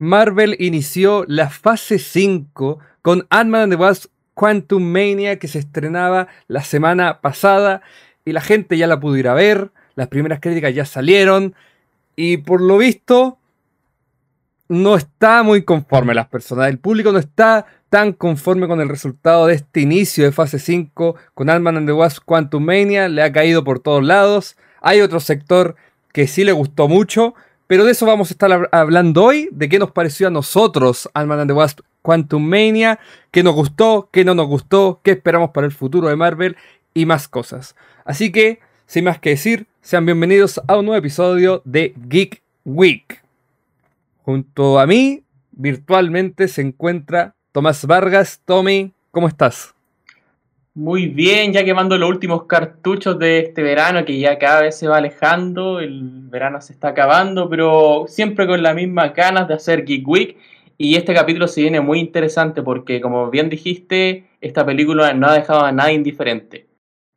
Marvel inició la fase 5 con Ant-Man and the Wasp Quantum Mania que se estrenaba la semana pasada y la gente ya la pudo ir a ver, las primeras críticas ya salieron y por lo visto no está muy conforme las personas, el público no está tan conforme con el resultado de este inicio de fase 5 con Ant-Man and the Wasp Quantum Mania, le ha caído por todos lados, hay otro sector que sí le gustó mucho, pero de eso vamos a estar hablando hoy, de qué nos pareció a nosotros Ant-Man and the Wasp Quantum Mania, qué nos gustó, qué no nos gustó, qué esperamos para el futuro de Marvel y más cosas. Así que, sin más que decir, sean bienvenidos a un nuevo episodio de Geek Week. Junto a mí, virtualmente se encuentra Tomás Vargas. Tommy, ¿cómo estás? Muy bien, ya quemando los últimos cartuchos de este verano que ya cada vez se va alejando, el verano se está acabando, pero siempre con las mismas ganas de hacer Geek Week. Y este capítulo se viene muy interesante porque, como bien dijiste, esta película no ha dejado a nadie indiferente.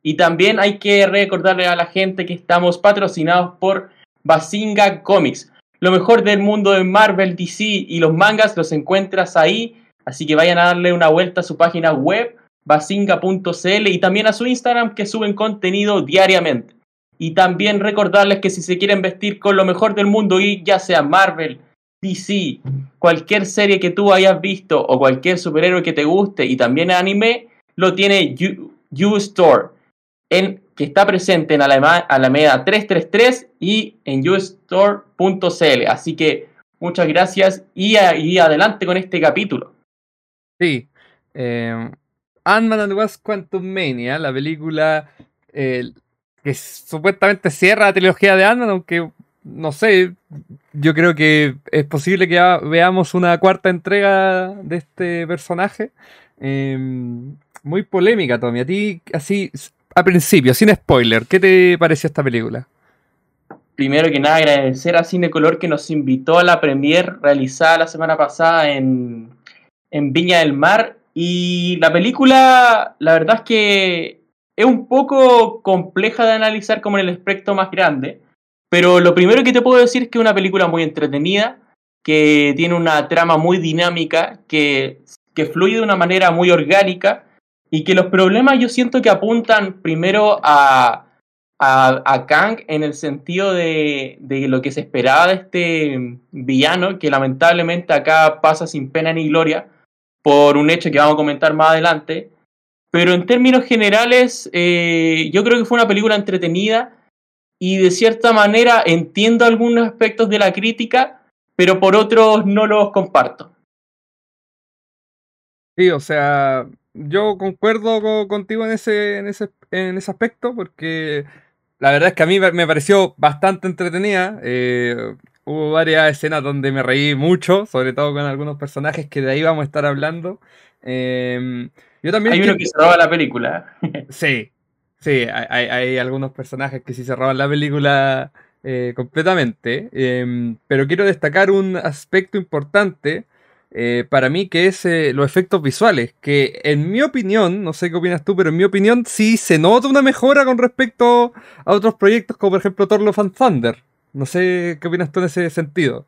Y también hay que recordarle a la gente que estamos patrocinados por Basinga Comics. Lo mejor del mundo de Marvel, DC y los mangas los encuentras ahí, así que vayan a darle una vuelta a su página web basinga.cl y también a su Instagram que suben contenido diariamente. Y también recordarles que si se quieren vestir con lo mejor del mundo y ya sea Marvel, DC, cualquier serie que tú hayas visto o cualquier superhéroe que te guste y también anime, lo tiene U, Store, en, que está presente en Alameda 333 y en ustore.cl. Así que muchas gracias y, y, adelante con este capítulo. Sí, eh, Ant-Man and Wasp Quantum Mania, la película eh, que supuestamente cierra la trilogía de Ant-Man, aunque no sé, yo creo que es posible que veamos una cuarta entrega de este personaje. Em, muy polémica, Tommy. A ti, así, a principio, sin spoiler, ¿qué te pareció esta película? Primero que nada, agradecer a Cinecolor que nos invitó a la premier realizada la semana pasada en, en Viña del Mar y la película, la verdad es que es un poco compleja de analizar como en el aspecto más grande, pero lo primero que te puedo decir es que es una película muy entretenida, que tiene una trama muy dinámica, que, que fluye de una manera muy orgánica y que los problemas yo siento que apuntan primero a, a, a Kang en el sentido de, de, lo que se esperaba de este villano, que lamentablemente acá pasa sin pena ni gloria, por un hecho que vamos a comentar más adelante. Pero en términos generales, eh, yo creo que fue una película entretenida y de cierta manera entiendo algunos aspectos de la crítica, pero por otros no los comparto. Sí, o sea, yo concuerdo contigo en ese, en ese, en ese aspecto, porque la verdad es que a mí me pareció bastante entretenida. Eh, Hubo varias escenas donde me reí mucho, sobre todo con algunos personajes que de ahí vamos a estar hablando. Em, yo también hay uno que se roba la película. sí, sí, hay, algunos personajes que sí se roban la película eh, completamente. Em, pero quiero destacar un aspecto importante eh, para mí que es eh, los efectos visuales. Que en mi opinión, no sé qué opinas tú, pero en mi opinión sí se nota una mejora con respecto a otros proyectos como por ejemplo Thor Love and Thunder. No sé qué opinas tú en ese sentido.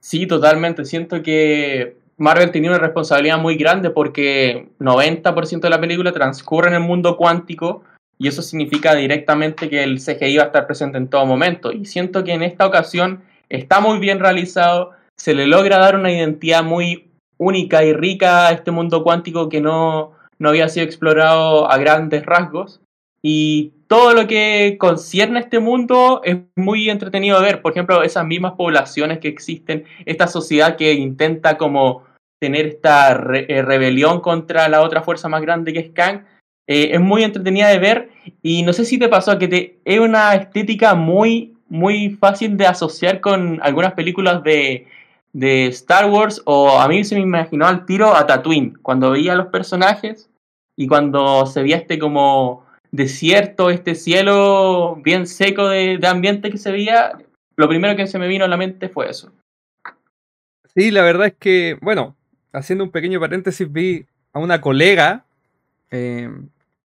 Sí, totalmente. Siento que Marvel tenía una responsabilidad muy grande porque 90% de la película transcurre en el mundo cuántico y eso significa directamente que el CGI va a estar presente en todo momento. Y siento que en esta ocasión está muy bien realizado, se le logra dar una identidad muy única y rica a este mundo cuántico que no, no había sido explorado a grandes rasgos. Y todo lo que concierne a este mundo es muy entretenido de ver. Por ejemplo, esas mismas poblaciones que existen, esta sociedad que intenta como tener esta eh, rebelión contra la otra fuerza más grande que es Kang, eh, es muy entretenida de ver y no sé si te pasó que te, es una estética muy, muy fácil de asociar con algunas películas de, de Star Wars o a mí se me imaginó al tiro a Tatooine, cuando veía los personajes y cuando se veía este como desierto, este cielo bien seco de, ambiente que se veía, lo primero que se me vino a la mente fue eso. Sí, la verdad es que, bueno, haciendo un pequeño paréntesis, vi a una colega, eh,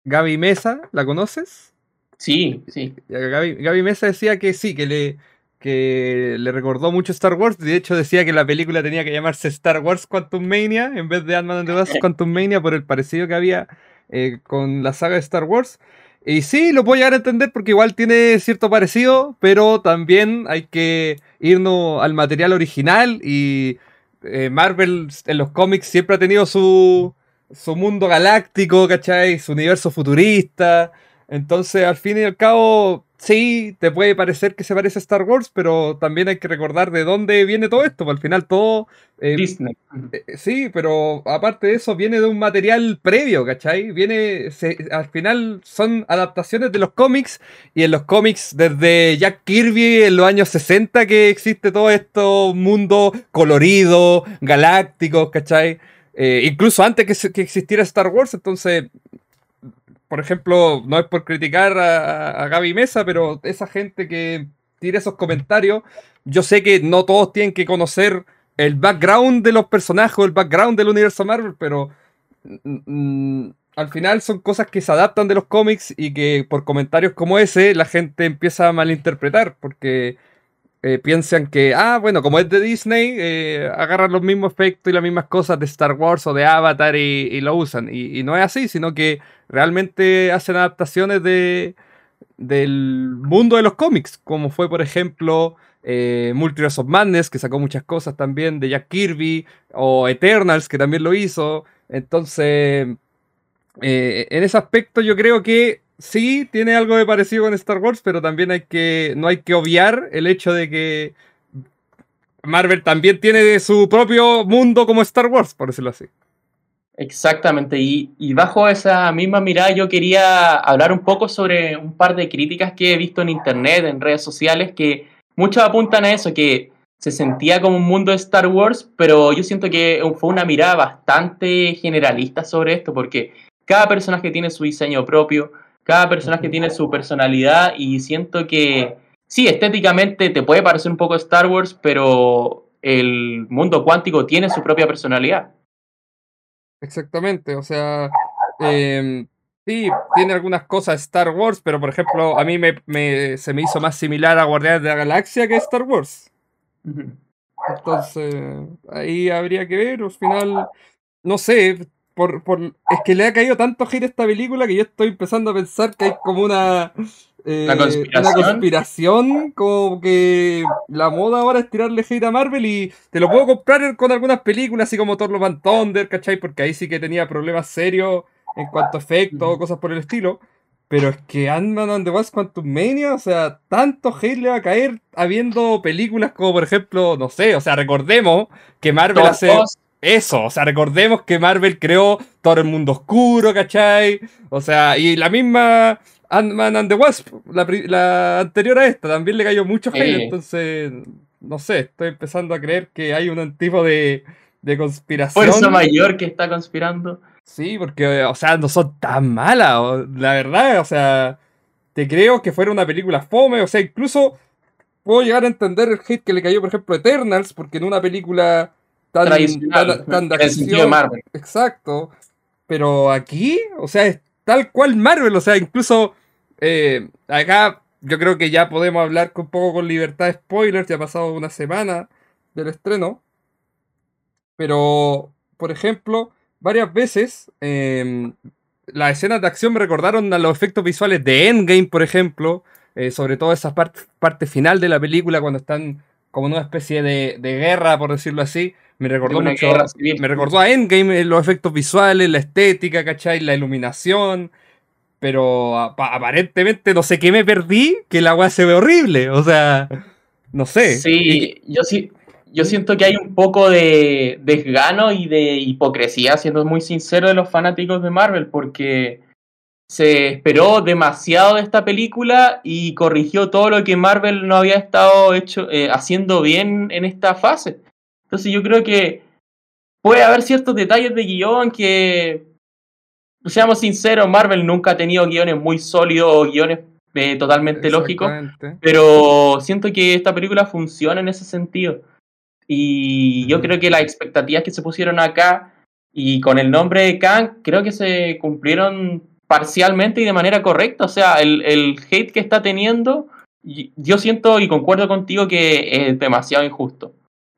Gaby Mesa, ¿la conoces? Sí, sí. Gaby, Gaby, Mesa decía que sí, que le que le recordó mucho Star Wars. De hecho, decía que la película tenía que llamarse Star Wars Quantum Mania en vez de Ant-Man and the Wasp Quantum Mania por el parecido que había eh, con la saga de Star Wars. Y sí, lo puedo llegar a entender porque igual tiene cierto parecido, pero también hay que irnos al material original y eh, Marvel en los cómics siempre ha tenido su, su mundo galáctico, ¿cachai? Su universo futurista. Entonces, al fin y al cabo, sí, te puede parecer que se parece a Star Wars, pero también hay que recordar de dónde viene todo esto. Al final todo... Eh, Disney. Eh, sí, pero aparte de eso, viene de un material previo, ¿cachai? Viene... al final son adaptaciones de los cómics y en los cómics desde Jack Kirby en los años 60 que existe todo esto mundo colorido, galáctico, ¿cachai? Eh, incluso antes que, que existiera Star Wars, entonces por ejemplo, no es por criticar a, Gaby Mesa, pero esa gente que tira esos comentarios, yo sé que no todos tienen que conocer el background de los personajes, el background del universo Marvel, pero mm, al final son cosas que se adaptan de los cómics y que por comentarios como ese la gente empieza a malinterpretar, porque eh, piensan que, ah, bueno, como es de Disney, eh, agarran los mismos efectos y las mismas cosas de Star Wars o de Avatar y, lo usan. Y, no es así, sino que realmente hacen adaptaciones de, del mundo de los cómics, como fue, por ejemplo, eh, Multiverse of Madness, que sacó muchas cosas también de Jack Kirby, o Eternals, que también lo hizo. Entonces, en ese aspecto yo creo que sí tiene algo de parecido con Star Wars, pero también hay que, no hay que obviar el hecho de que Marvel también tiene su propio mundo como Star Wars, por decirlo así. Exactamente, y, y, bajo esa misma mirada yo quería hablar un poco sobre un par de críticas que he visto en internet, en redes sociales, que muchos apuntan a eso, que se sentía como un mundo de Star Wars, pero yo siento que fue una mirada bastante generalista sobre esto, porque cada personaje tiene su diseño propio, cada personaje tiene su personalidad y siento que sí, estéticamente te puede parecer un poco Star Wars, pero el mundo cuántico tiene su propia personalidad. Exactamente, o sea, em, sí, tiene algunas cosas Star Wars, pero por ejemplo, a mí me, se me hizo más similar a Guardianes de la Galaxia que Star Wars. Entonces, ahí habría que ver, al final, no sé, por, por, es que le ha caído tanto hate a esta película que yo estoy empezando a pensar que hay como una, eh, conspiración? una conspiración, como que la moda ahora es tirarle hate a Marvel y te lo puedo comprar con algunas películas, así como Thor Love and Thunder, ¿cachai? Porque ahí sí que tenía problemas serios en cuanto a efectos o cosas por el estilo. Pero es que Ant-Man and the Wasp Quantum Mania, o sea, tanto hate le va a caer habiendo películas como, por ejemplo, no sé, o sea, recordemos que Marvel hace eso, o sea, recordemos que Marvel creó todo el mundo oscuro, ¿cachai? O sea, y la misma Ant-Man and the Wasp, la, anterior a esta, también le cayó mucho hate, entonces, no sé, estoy empezando a creer que hay un tipo de, de conspiración. Fuerza mayor que está conspirando. Sí, porque, o sea, no son tan malas, la verdad, o sea, te creo que fuera una película fome, o sea, incluso puedo llegar a entender el hate que le cayó, por ejemplo, a Eternals, porque en una película tan, Marvel. Exacto. Pero aquí, o sea, es tal cual Marvel. O sea, incluso eh, acá yo creo que ya podemos hablar un poco con libertad de spoilers. Ya ha pasado una semana del estreno. Pero, por ejemplo, varias veces em, las escenas de acción me recordaron a los efectos visuales de Endgame, por ejemplo. Eh, sobre todo esa parte, parte final de la película cuando están como en una especie de, de guerra, por decirlo así. Me recordó mucho. Me recordó a Endgame, eh, los efectos visuales, la estética, ¿cachai? La iluminación. Pero aparentemente no sé qué me perdí, que el agua se ve horrible. O sea, no sé. Sí, yo sí. Yo siento que hay un poco de desgano y de hipocresía, siendo muy sincero, de los fanáticos de Marvel, porque se esperó demasiado de esta película y corrigió todo lo que Marvel no había estado hecho, eh, haciendo bien en esta fase. Entonces yo creo que puede haber ciertos detalles de guion que, seamos sinceros, Marvel nunca ha tenido guiones muy sólidos o guiones eh, totalmente lógicos, pero siento que esta película funciona en ese sentido. Y yo creo que las expectativas que se pusieron acá y con el nombre de Kang, creo que se cumplieron parcialmente y de manera correcta. O sea, el, el hate que está teniendo yo siento y concuerdo contigo que es demasiado injusto.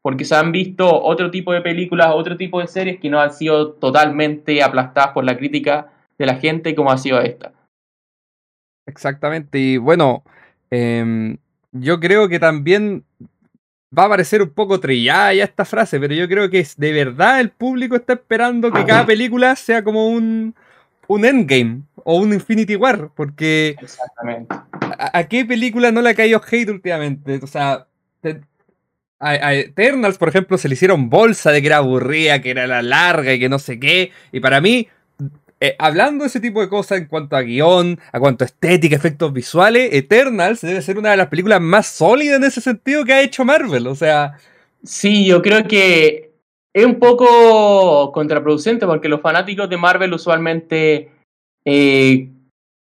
Porque se han visto otro tipo de películas, otro tipo de series que no han sido totalmente aplastadas por la crítica de la gente como ha sido esta. Exactamente, y bueno, em, yo creo que también va a parecer un poco trillada ya esta frase, pero yo creo que de verdad el público está esperando que cada película sea como un, un Endgame o un Infinity War, porque Exactamente. ¿a, qué película no le ha caído hate últimamente? O sea, a, Eternals, por ejemplo, se le hicieron bolsa de que era aburrida, que era la larga y que no sé qué, y para mí eh, hablando de ese tipo de cosas en cuanto a guion, a cuanto a estética, efectos visuales, Eternals debe ser una de las películas más sólidas en ese sentido que ha hecho Marvel. O sea. Sí, yo creo que es un poco contraproducente porque los fanáticos de Marvel usualmente. Eh,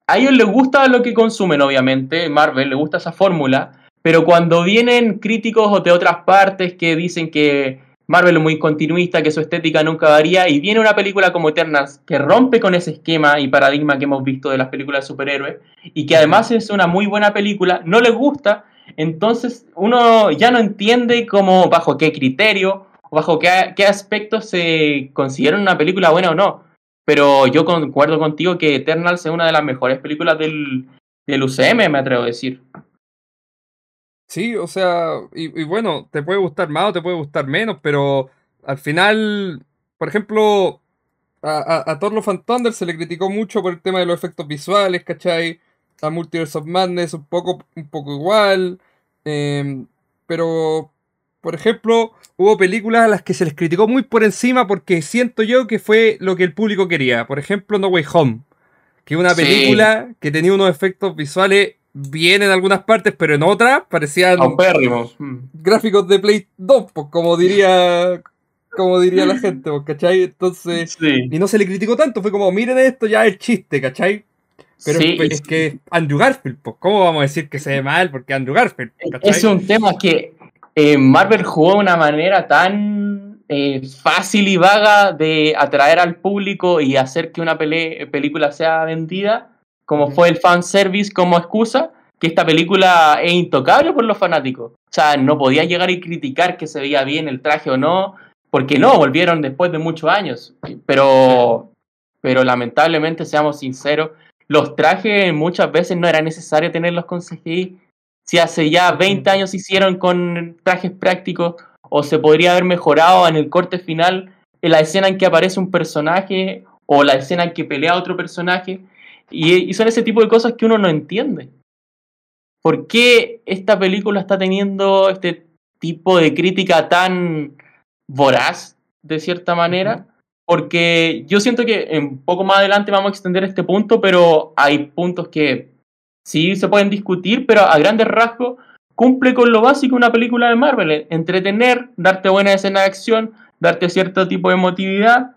a ellos les gusta lo que consumen, obviamente. Marvel les gusta esa fórmula. Pero cuando vienen críticos de otras partes que dicen que Marvel es muy continuista, que su estética nunca varía, y viene una película como Eternals que rompe con ese esquema y paradigma que hemos visto de las películas de superhéroes, y que además es una muy buena película, no les gusta, entonces uno ya no entiende cómo, bajo qué criterio, bajo qué, qué aspectos se considera una película buena o no. Pero yo concuerdo contigo que Eternals es una de las mejores películas del, del UCM, me atrevo a decir. Sí, o sea, y, bueno, te puede gustar más o te puede gustar menos, pero al final, por ejemplo, a, a, Thor Love Thunder se le criticó mucho por el tema de los efectos visuales, ¿cachai? A Multiverse of Madness un poco, un poco igual. Em, pero, por ejemplo, hubo películas a las que se les criticó muy por encima porque siento yo que fue lo que el público quería. Por ejemplo, No Way Home. Que es una película que tenía unos efectos visuales bien en algunas partes, pero en otras parecían mm. gráficos de Play 2, pues, como diría como diría la gente, pues, ¿cachai? Entonces, y no se le criticó tanto, fue como, miren esto, ya es chiste, ¿cachai? Pero es, que Andrew Garfield, pues, ¿cómo vamos a decir que se ve mal? Porque Andrew Garfield, ¿cachai? Es un tema que eh, Marvel jugó de una manera tan eh, fácil y vaga de atraer al público y hacer que una película sea vendida, como fue el fanservice como excusa, que esta película es intocable por los fanáticos. O sea, no podía llegar y criticar que se veía bien el traje o no, porque no, volvieron después de muchos años. Pero, pero lamentablemente, seamos sinceros, los trajes muchas veces no era necesario tenerlos con CGI. Si hace ya 20 años hicieron con trajes prácticos, o se podría haber mejorado en el corte final, en la escena en que aparece un personaje, o la escena en que pelea otro personaje y, son ese tipo de cosas que uno no entiende. ¿Por qué esta película está teniendo este tipo de crítica tan voraz, de cierta manera? Porque yo siento que un poco más adelante vamos a extender este punto, pero hay puntos que sí se pueden discutir, pero a grandes rasgos cumple con lo básico una película de Marvel, entretener, darte buena escena de acción, darte cierto tipo de emotividad.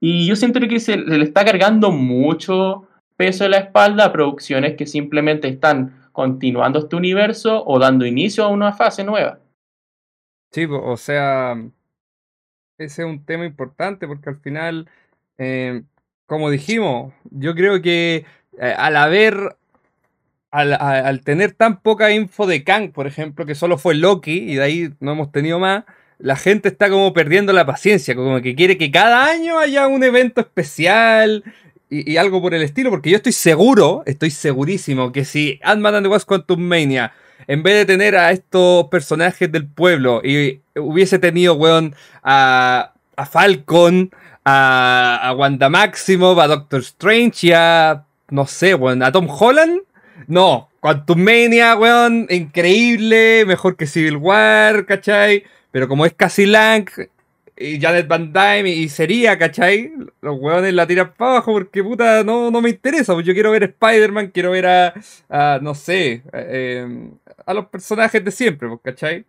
Y yo siento que se le está cargando mucho peso en la espalda a producciones que simplemente están continuando este universo o dando inicio a una fase nueva. Sí, o sea, ese es un tema importante porque al final, eh, como dijimos, yo creo que eh, al haber, al, tener tan poca info de Kang, por ejemplo, que solo fue Loki y de ahí no hemos tenido más, la gente está como perdiendo la paciencia, como que quiere que cada año haya un evento especial, y, algo por el estilo, porque yo estoy seguro, estoy segurísimo que si Ant-Man and the Quantum Mania, en vez de tener a estos personajes del pueblo y hubiese tenido, weón, a, a Falcon, a, a Wanda Maximoff, a Doctor Strange y a, no sé, weón, a Tom Holland, no, Quantum Mania, weón, increíble, mejor que Civil War, ¿cachai? Pero como es casi Lang, y Janet Van Dyne y sería, ¿cachai? Los hueones la tiran para abajo porque puta no, no me interesa. Pues yo quiero ver Spider-Man, quiero ver a, no sé, eh, a los personajes de siempre, pues, ¿cachai?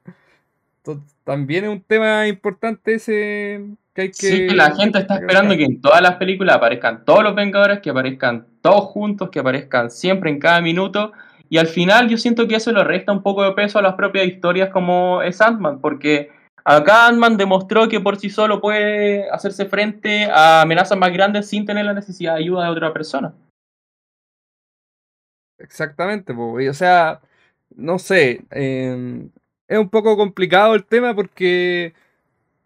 Entonces, también es un tema importante ese que hay que... Sí, la gente está esperando que en todas las películas aparezcan todos los Vengadores, que aparezcan todos juntos, que aparezcan siempre en cada minuto. Y al final yo siento que eso le resta un poco de peso a las propias historias como es Ant-Man, porque Acá Ant-Man demostró que por sí solo puede hacerse frente a amenazas más grandes sin tener la necesidad de ayuda de otra persona. Exactamente, o sea, no sé, em, es un poco complicado el tema porque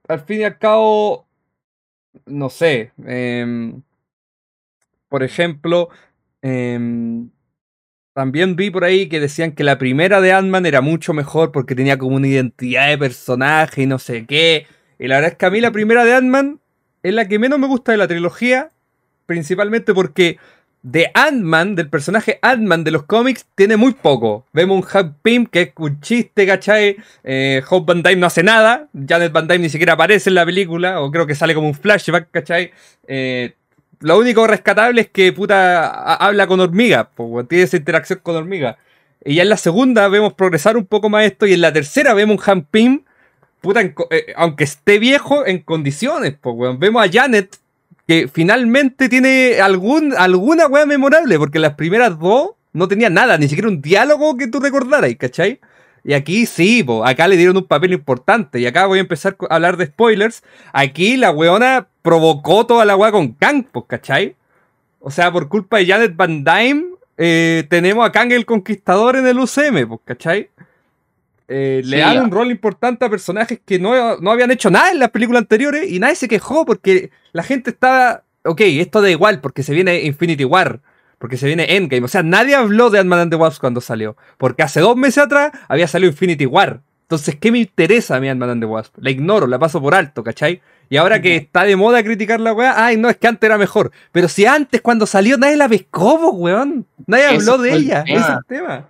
al fin y al cabo, no sé, em, por ejemplo, em, también vi por ahí que decían que la primera de Ant-Man era mucho mejor porque tenía como una identidad de personaje y no sé qué. Y la verdad es que a mí la primera de Ant-Man es la que menos me gusta de la trilogía, principalmente porque de Ant-Man, del personaje Ant-Man de los cómics, tiene muy poco. Vemos un Hank Pym que es un chiste, ¿cachai? Eh, Hope Van Dyne no hace nada. Janet Van Dyne ni siquiera aparece en la película, o creo que sale como un flashback, ¿cachai? Eh, lo único rescatable es que puta habla con hormiga, tiene esa interacción con hormiga. Y ya en la segunda vemos progresar un poco más esto, y en la tercera vemos un Pym, puta, eh, aunque esté viejo, en condiciones, pues, Vemos a Janet que finalmente tiene algún, alguna weá memorable, porque las primeras dos no tenía nada, ni siquiera un diálogo que tú recordaras, ¿cachai? Y aquí sí, po, acá le dieron un papel importante. Y acá voy a empezar a hablar de spoilers. Aquí la weona provocó toda la weá con Kang, pues, ¿cachai? O sea, por culpa de Janet Van Dyne, eh, tenemos a Kang el Conquistador en el UCM, pues, ¿cachai? Eh, le dan un rol importante a personajes que no, no, habían hecho nada en las películas anteriores y nadie se quejó porque la gente estaba. Ok, esto da igual porque se viene Infinity War, porque se viene Endgame. O sea, nadie habló de Ant-Man and the Wasp cuando salió, porque hace dos meses atrás había salido Infinity War. Entonces, ¿qué me interesa a mí Ant-Man and the Wasp? La ignoro, la paso por alto, ¿cachai? Y ahora que está de moda criticar la weá, ay, no, es que antes era mejor. Pero si antes, cuando salió, nadie la pescó, weón. Nadie habló de ella. Ese es el tema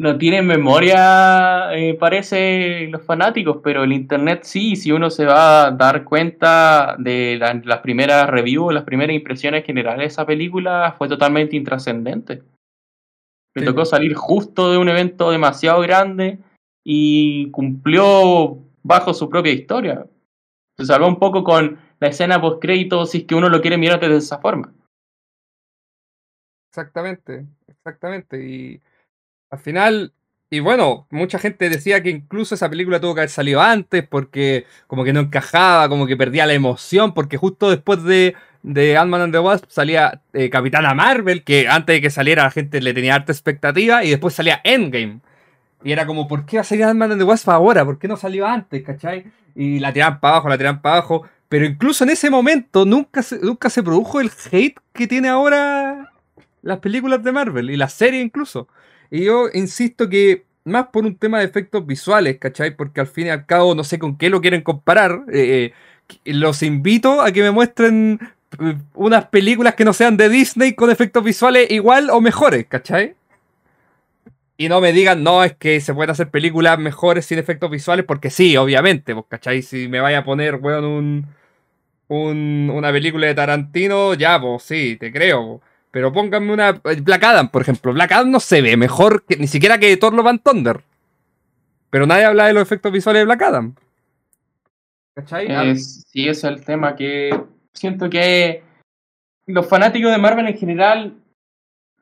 no tienen memoria, eh, parece, los fanáticos, pero el Internet sí, si uno se va a dar cuenta de las primeras reviews, las primeras impresiones generales de esa película, fue totalmente intrascendente. Le tocó salir justo de un evento demasiado grande y cumplió bajo su propia historia. Se salvó un poco con la escena post-crédito si es que uno lo quiere mirar de esa forma. Exactamente, exactamente. Y al final, y bueno, mucha gente decía que incluso esa película tuvo que haber salido antes porque como que no encajaba, como que perdía la emoción, porque justo después de, de Ant-Man and the Wasp salía eh, Capitana Marvel, que antes de que saliera la gente le tenía harta expectativa, y después salía Endgame. Y era como, ¿por qué va a salir Ant-Man and the Wasp ahora? ¿Por qué no salió antes? ¿Cachai? Y la tiraban para abajo, la tiraban para abajo. Pero incluso en ese momento nunca se, nunca se produjo el hate que tiene ahora las películas de Marvel y la serie incluso. Y yo insisto que más por un tema de efectos visuales, ¿cachai? Porque al fin y al cabo no sé con qué lo quieren comparar. Eh, eh, los invito a que me muestren eh, unas películas que no sean de Disney con efectos visuales igual o mejores, ¿cachai? Y no me digan, no, es que se pueden hacer películas mejores sin efectos visuales, porque sí, obviamente, pues, ¿cachai? Si me vaya a poner, weón, un, un, una película de Tarantino, ya, pues sí, te creo. Pero pónganme una. Black Adam, por ejemplo. Black Adam no se ve mejor que ni siquiera que Thor Love and Thunder. Pero nadie habla de los efectos visuales de Black Adam. ¿Cachai? sí, ese es el tema que siento que los fanáticos de Marvel en general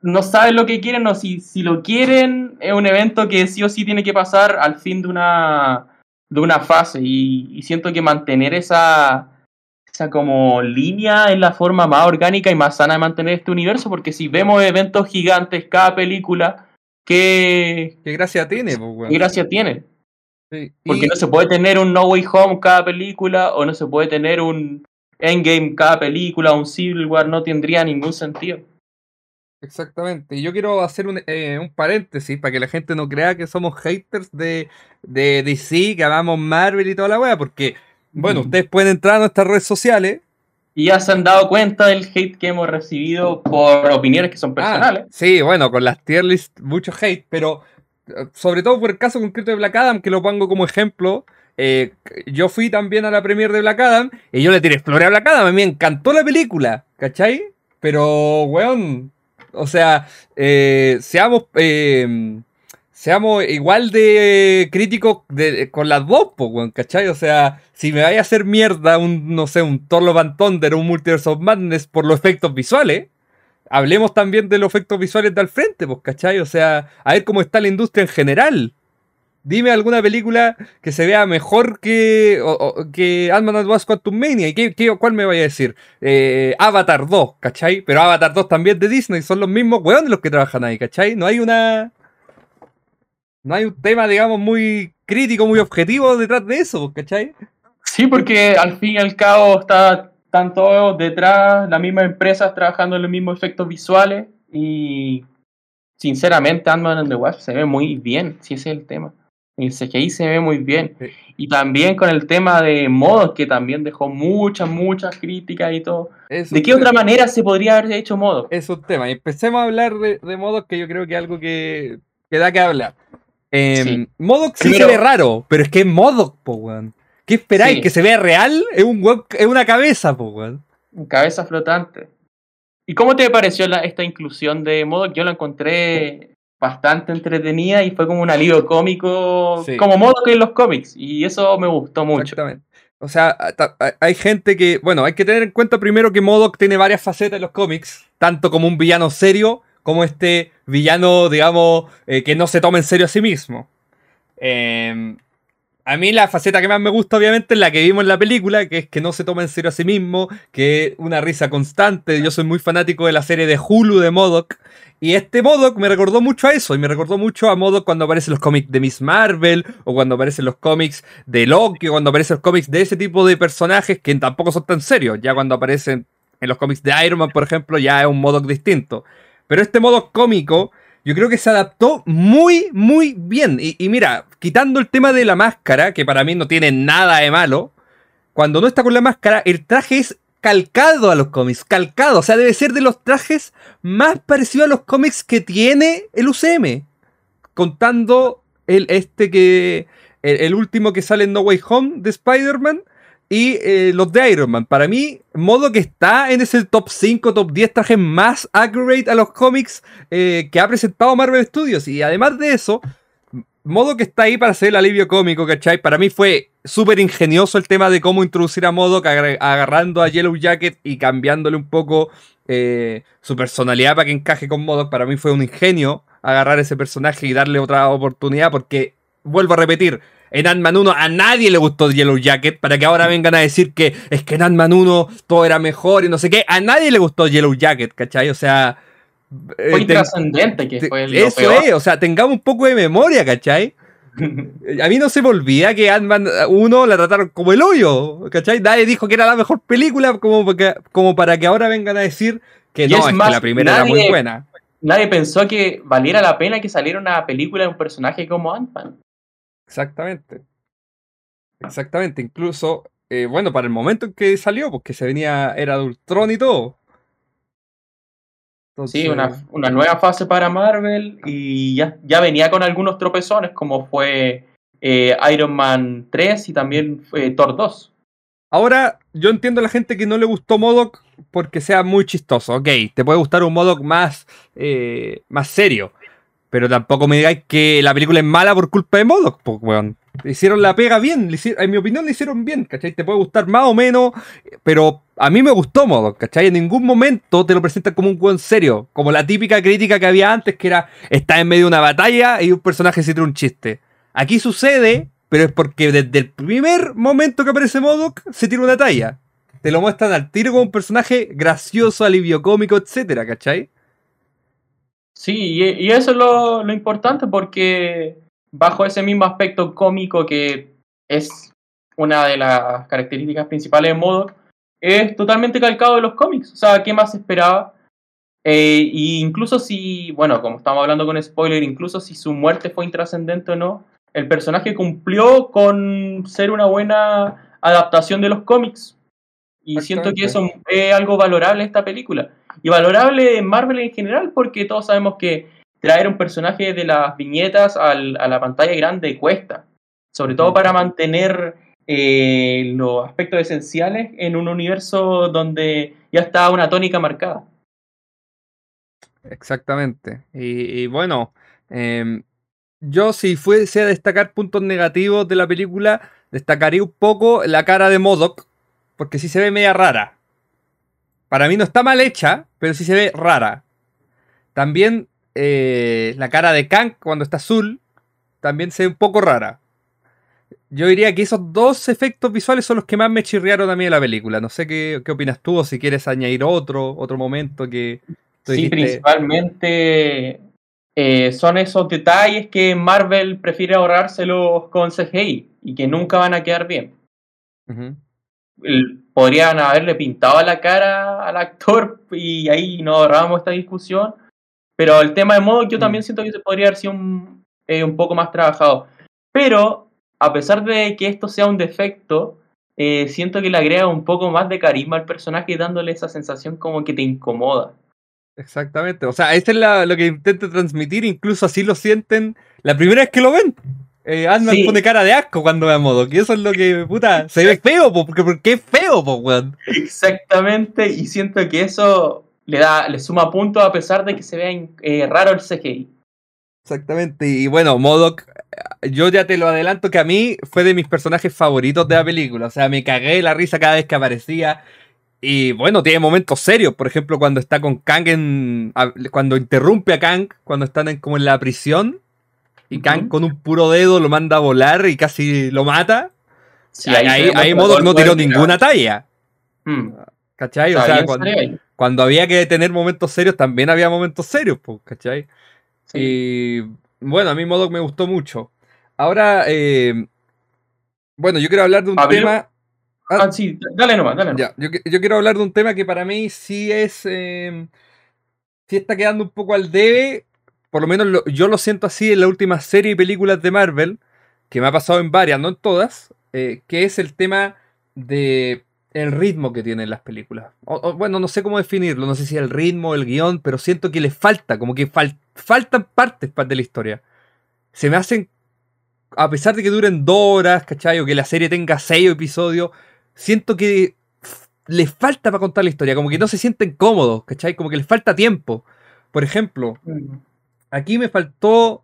no saben lo que quieren o si, si lo quieren es un evento que sí o sí tiene que pasar al fin de una, de una fase y siento que mantener esa, esa como línea es la forma más orgánica y más sana de mantener este universo, porque si vemos eventos gigantes cada película, ¿qué, ¿Qué gracia tiene? ¿Qué gracia tiene? Porque no se puede tener un No Way Home cada película, o no se puede tener un Endgame cada película, un Civil War, no tendría ningún sentido. Exactamente. Y yo quiero hacer un, eh, un, paréntesis para que la gente no crea que somos haters de, de DC, que amamos Marvel y toda la wea, porque bueno, ustedes pueden entrar a nuestras redes sociales. Y ya se han dado cuenta del hate que hemos recibido por opiniones que son ah, personales. sí, bueno, con las tier list mucho hate, pero eh, sobre todo por el caso concreto de Black Adam, que lo pongo como ejemplo. Eh, yo fui también a la premiere de Black Adam y yo le tiré flores a Black Adam. A mí me encantó la película, ¿cachai? Pero, weón, o sea, eh, seamos seamos igual de críticos con las dos, ¿cachai? O sea, si me vaya a hacer mierda un, no sé, un Thor Love Thunder o un Multiverse of Madness por los efectos visuales, hablemos también de los efectos visuales de al frente, pues, ¿cachai? O sea, a ver cómo está la industria en general. Dime alguna película que se vea mejor que, que Ant-Man and Wasp Quantum Mania. ¿Y qué, cuál me vaya a decir? Eh, Avatar 2, ¿cachai? Pero Avatar 2 también de Disney, son los mismos weones los que trabajan ahí, ¿cachai? No hay una No hay un tema, digamos, muy crítico, muy objetivo detrás de eso, ¿cachai? Sí, porque al fin y al cabo está, están todos detrás, las mismas empresas trabajando en los mismos efectos visuales y sinceramente Ant-Man and the Wasp se ve muy bien, si ese es el tema. El CGI se ve muy bien. Y también con el tema de modos, que también dejó muchas, muchas críticas y todo. ¿De qué otra manera se podría haber hecho modos? Es un tema. Empecemos a hablar de, modos, que yo creo que es algo que, da que hablar. Eh, sí. sí, se ve raro, pero es que es Modoc, po, weón. ¿Qué esperáis? ¿Que se vea real? Es, un es una cabeza, po, weón. Cabeza flotante. ¿Y cómo te pareció esta inclusión de Modoc? Yo la encontré bastante entretenida y fue como un alivio cómico, como Modoc en los cómics, y eso me gustó mucho. Exactamente. O sea, hay gente que, bueno, hay que tener en cuenta primero que Modoc tiene varias facetas en los cómics, tanto como un villano serio, como este villano, digamos, eh, que no se toma en serio a sí mismo. Eh, a mí la faceta que más me gusta, obviamente, es la que vimos en la película, que es que no se toma en serio a sí mismo, que es una risa constante. Yo soy muy fanático de la serie de Hulu de Modoc. Y este Modoc me recordó mucho a eso, y me recordó mucho a Modoc cuando aparecen los cómics de Miss Marvel, o cuando aparecen los cómics de Loki, o cuando aparecen los cómics de ese tipo de personajes que tampoco son tan serios. Ya cuando aparecen en los cómics de Iron Man, por ejemplo, ya es un Modoc distinto. Pero este Modoc cómico yo creo que se adaptó muy, muy bien. Y, mira, quitando el tema de la máscara, que para mí no tiene nada de malo, cuando no está con la máscara, el traje es calcado a los cómics, calcado. O sea, debe ser de los trajes más parecidos a los cómics que tiene el UCM. Contando el, este que. el último que sale en No Way Home de Spider-Man y eh, los de Iron Man. Para mí, modo que está en ese top 5, top 10 trajes más accurate a los cómics eh, que ha presentado Marvel Studios. Y además de eso, modo que está ahí para hacer el alivio cómico, ¿cachai? Para mí fue súper ingenioso el tema de cómo introducir a Modo agarrando a Yellow Jacket y cambiándole un poco eh, su personalidad para que encaje con Modo. Para mí fue un ingenio agarrar ese personaje y darle otra oportunidad porque, vuelvo a repetir, en Ant-Man 1 a nadie le gustó Yellow Jacket, para que ahora vengan a decir que es que en Ant-Man 1 todo era mejor y no sé qué. A nadie le gustó Yellow Jacket, ¿cachai? O sea... Fue intrascendente que fue el Eso es, o sea, tengamos un poco de memoria, ¿cachai? A mí no se me olvida que Ant-Man 1 la trataron como el hoyo, ¿cachai? Nadie dijo que era la mejor película como, como para que ahora vengan a decir que no, es, que la primera era muy buena. Nadie pensó que valiera la pena que saliera una película de un personaje como Ant-Man. Exactamente. Exactamente. Incluso, eh, bueno, para el momento en que salió, porque se venía, era de Ultron y todo. Sí, una, una, nueva fase para Marvel y ya, ya venía con algunos tropezones, como fue eh, Iron Man 3 y también Thor 2. Ahora, yo entiendo a la gente que no le gustó Modoc porque sea muy chistoso. Ok, te puede gustar un Modoc más, eh, más serio. Pero tampoco me digáis que la película es mala por culpa de Modoc, pues, weón. Hicieron la pega bien, en mi opinión le hicieron bien, ¿cachai? Te puede gustar más o menos, pero a mí me gustó Modoc, ¿cachai? En ningún momento te lo presentan como un weón serio, como la típica crítica que había antes, que era, está en medio de una batalla y un personaje se tira un chiste. Aquí sucede, pero es porque desde el primer momento que aparece Modoc, se tira una talla. Te lo muestran al tiro como un personaje gracioso, alivio cómico, etcétera, ¿cachai? Sí, y, eso es lo, importante porque bajo ese mismo aspecto cómico que es una de las características principales de Modoc, es totalmente calcado de los cómics. O sea, ¿qué más esperaba? Eh, incluso si, bueno, como estamos hablando con spoiler, incluso si su muerte fue intrascendente o no, el personaje cumplió con ser una buena adaptación de los cómics. Y siento que eso es algo valorable esta película y valorable en Marvel en general, porque todos sabemos que traer un personaje de las viñetas a la pantalla grande cuesta, sobre todo para mantener eh, los aspectos esenciales en un universo donde ya está una tónica marcada. Exactamente. Y, bueno, em, yo si fuese a destacar puntos negativos de la película, destacaría un poco la cara de Modoc, porque sí se ve media rara. Para mí no está mal hecha, pero sí se ve rara. También eh, la cara de Kang cuando está azul también se ve un poco rara. Yo diría que esos dos efectos visuales son los que más me chirriaron a mí de la película. No sé qué, opinas tú o si quieres añadir otro, otro momento que... Sí, principalmente eh, son esos detalles que Marvel prefiere ahorrárselos con CGI y que nunca van a quedar bien. Podrían haberle pintado la cara al actor y ahí no ahorrábamos esta discusión. Pero el tema de modo yo mm. también siento que se podría haber sido un, eh, un poco más trabajado. Pero a pesar de que esto sea un defecto, eh, siento que le agrega un poco más de carisma al personaje dándole esa sensación como que te incomoda. Exactamente, o sea, esto es lo que intento transmitir, incluso así lo sienten la primera vez que lo ven. Eh, pone cara de asco cuando ve a modo, que eso es lo que, puta, se ve feo, porque, porque es feo, po, weón. Exactamente, y siento que eso le da, le suma puntos a pesar de que se vea eh, raro el CGI. Exactamente, y bueno, Modoc, yo ya te lo adelanto que a mí fue de mis personajes favoritos de la película, o sea, me cagué la risa cada vez que aparecía. Y bueno, tiene momentos serios, por ejemplo, cuando está con Kang en. cuando interrumpe a Kang, cuando están como en la prisión, y Kang con un puro dedo lo manda a volar y casi lo mata. ahí, ahí, Modoc no tiró ninguna talla. Hmm. ¿Cachai? O sea, cuando, había que tener momentos serios, también había momentos serios, pues, ¿cachai? Y bueno, a mí Modoc me gustó mucho. Ahora, eh, bueno, yo quiero hablar de un tema. Ah, ah, sí, dale nomás, dale nomás. yo, quiero hablar de un tema que para mí sí es. Eh, sí está quedando un poco al debe. Por lo menos yo lo siento así en la última serie y películas de Marvel, que me ha pasado en varias, no en todas, eh, que es el tema de el ritmo que tienen las películas. bueno, no sé cómo definirlo, no sé si el ritmo, el guion, pero siento que le falta, como que faltan partes de la historia. Se me hacen, a pesar de que duren dos horas, ¿cachai? O que la serie tenga seis episodios, siento que les falta para contar la historia, como que no se sienten cómodos, ¿cachai? Como que les falta tiempo. Por ejemplo, aquí me faltó.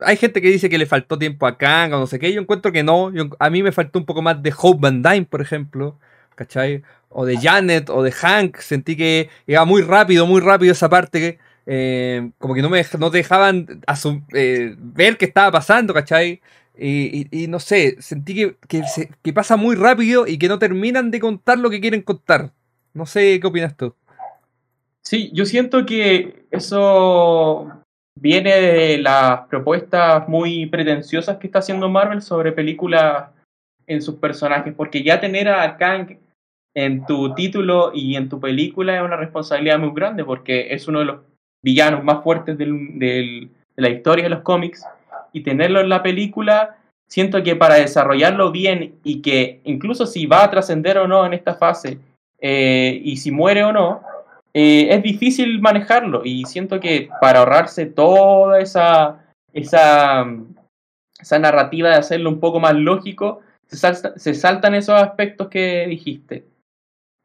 Hay gente que dice que le faltó tiempo a Kang o no sé qué. Yo encuentro que no. a mí me faltó un poco más de Hope Van Dyne, por ejemplo. ¿Cachai? O de Janet o de Hank. Sentí que iba muy rápido, muy rápido esa parte. Eh, como que no me no dejaban eh, ver qué estaba pasando, ¿cachai? Y, no sé, sentí que, que, pasa muy rápido y que no terminan de contar lo que quieren contar. No sé qué opinas tú. Sí, yo siento que eso viene de las propuestas muy pretenciosas que está haciendo Marvel sobre películas en sus personajes, porque ya tener a Kang en tu título y en tu película es una responsabilidad muy grande, porque es uno de los villanos más fuertes de la historia de los cómics y tenerlo en la película, siento que para desarrollarlo bien y que incluso si va a trascender o no en esta fase eh, y si muere o no, eh, es difícil manejarlo y siento que para ahorrarse toda esa, esa, esa narrativa de hacerlo un poco más lógico, se, saltan esos aspectos que dijiste.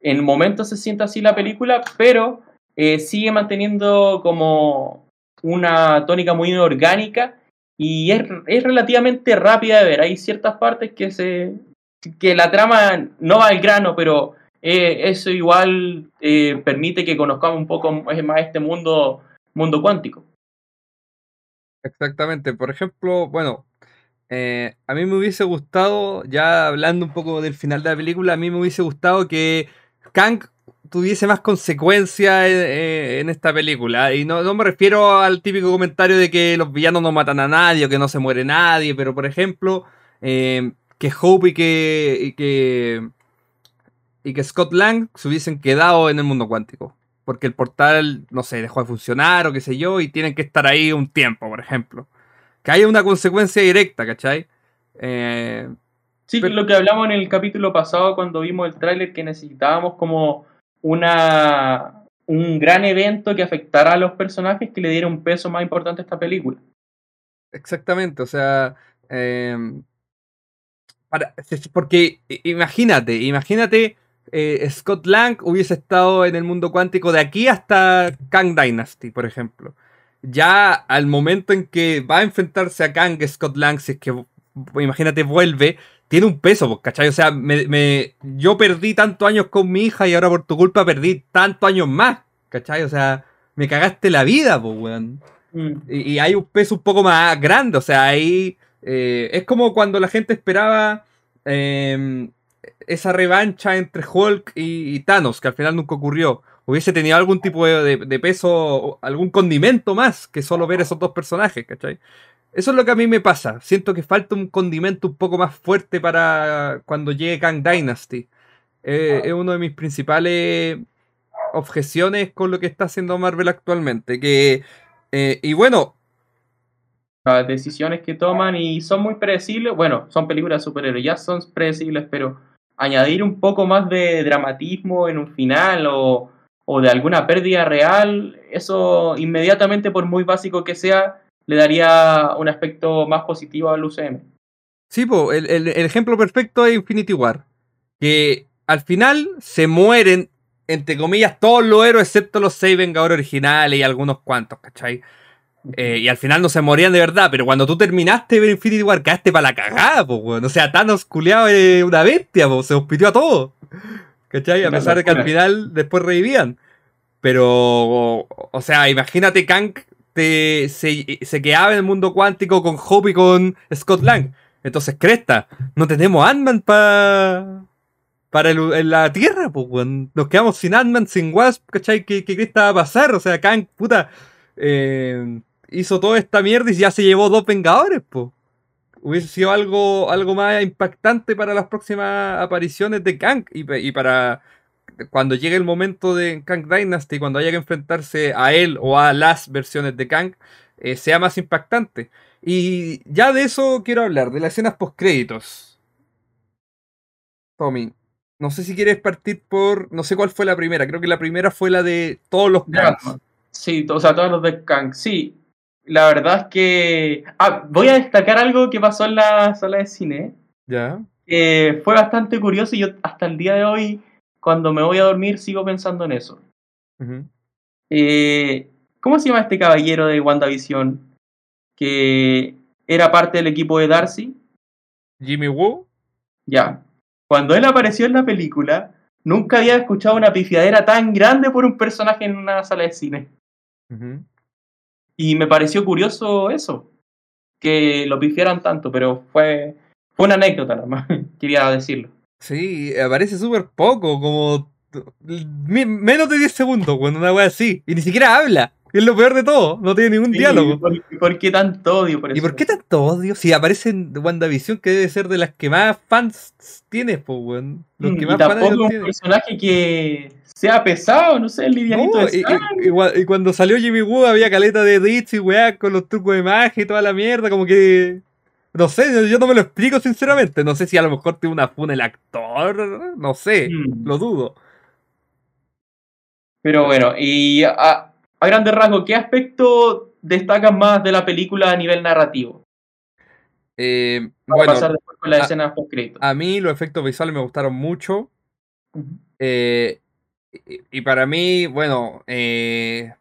En momentos se siente así la película, pero eh, sigue manteniendo como una tónica muy orgánica y es, es, relativamente rápida de ver. Hay ciertas partes que se que la trama no va al grano, pero eh, eso igual eh, permite que conozcamos un poco más este mundo, mundo cuántico. Exactamente. Por ejemplo, bueno, eh, a mí me hubiese gustado, ya hablando un poco del final de la película, a mí me hubiese gustado que Kang tuviese más consecuencia en, esta película. Y no, no, me refiero al típico comentario de que los villanos no matan a nadie o que no se muere nadie, pero por ejemplo, que Hope y que, y que Scott Lang se hubiesen quedado en el mundo cuántico. Porque el portal, no sé, dejó de funcionar o qué sé yo, y tienen que estar ahí un tiempo, por ejemplo. Que haya una consecuencia directa, ¿cachai? Eh, sí, lo que hablamos en el capítulo pasado cuando vimos el tráiler que necesitábamos como una, un gran evento que afectara a los personajes que le diera un peso más importante a esta película. Exactamente, o sea, em, porque imagínate, imagínate eh, Scott Lang hubiese estado en el mundo cuántico de aquí hasta Kang Dynasty, por ejemplo. Ya al momento en que va a enfrentarse a Kang Scott Lang, si es que imagínate vuelve, tiene un peso, pues, ¿cachai? O sea, me, yo perdí tantos años con mi hija y ahora por tu culpa perdí tantos años más, ¿cachai? O sea, me cagaste la vida, pues, weón. Mm. Y, hay un peso un poco más grande, o sea, ahí eh, es como cuando la gente esperaba em, esa revancha entre Hulk y, Thanos, que al final nunca ocurrió. hubiese tenido algún tipo de, de peso, algún condimento más que solo ver esos dos personajes, ¿cachai? Eso es lo que a mí me pasa. Siento que falta un condimento un poco más fuerte para cuando llegue Kang Dynasty. Eh, es uno de mis principales objeciones con lo que está haciendo Marvel actualmente. Que, eh, y bueno. Las decisiones que toman y son muy predecibles. Bueno, son películas de superhéroes, ya son predecibles, pero añadir un poco más de dramatismo en un final o, o de alguna pérdida real, eso inmediatamente, por muy básico que sea, le daría un aspecto más positivo al UCM. Sí, el, el, ejemplo perfecto es Infinity War. Que al final se mueren, entre comillas, todos los héroes excepto los seis Vengadores originales y algunos cuantos, ¿cachai? Eh, y al final no se morían de verdad, pero cuando tú terminaste de ver Infinity War, quedaste para la cagada, pues, weón. O sea, Thanos culeado una bestia, pues, se hospitió a todos. ¿Cachai? A pesar de que al final después revivían. Pero, o sea, imagínate Kang se, quedaba en el mundo cuántico con Hope y con Scott Lang. Entonces, cresta, no tenemos Ant-Man para para en la Tierra, pues, Nos quedamos sin Ant-Man, sin Wasp, ¿cachai? ¿Qué, qué cresta va a pasar? O sea, Kang, puta, eh, hizo toda esta mierda y ya se llevó dos Vengadores, pues. Hubiese sido algo, algo más impactante para las próximas apariciones de Kang y, y para cuando llegue el momento de Kang Dynasty, cuando haya que enfrentarse a él o a las versiones de Kang, eh, sea más impactante. Y ya de eso quiero hablar, de las escenas post-créditos. Tommy, no sé si quieres partir por. No sé cuál fue la primera, creo que la primera fue la de todos los Kangs. Sí, o sea, todos los de Kang. Sí, la verdad es que. Ah, voy a destacar algo que pasó en la sala de cine. Ya. fue bastante curioso y yo hasta el día de hoy cuando me voy a dormir sigo pensando en eso. Eh, ¿Cómo se llama este caballero de WandaVision que era parte del equipo de Darcy? Jimmy Woo. Ya. Cuando él apareció en la película, nunca había escuchado una pifiadera tan grande por un personaje en una sala de cine. Y me pareció curioso eso, que lo pifiaran tanto, pero fue, fue una anécdota nada más, quería decirlo. Sí, aparece súper poco, como menos de 10 segundos, cuando una wea así. Y ni siquiera habla. Es lo peor de todo, no tiene ningún diálogo. ¿por, qué tanto odio por eso? ¿Y por qué tanto odio? Si aparece en WandaVision, que debe ser de las que más fans tienes, pues, weón. Los que más fans un personaje que sea pesado, no sé, el livianito y, y, cuando salió Jimmy Woo había caleta de Ditch y weá con los trucos de magia y toda la mierda, como que no sé, yo no me lo explico sinceramente. No sé si a lo mejor tiene una funa el actor. No sé, hmm. lo dudo. Pero bueno, y a, a grandes rasgos, ¿qué aspecto destacas más de la película a nivel narrativo? Eh, bueno, pasar después con la escena post A mí los efectos visuales me gustaron mucho. Eh, y, para mí, bueno, eh,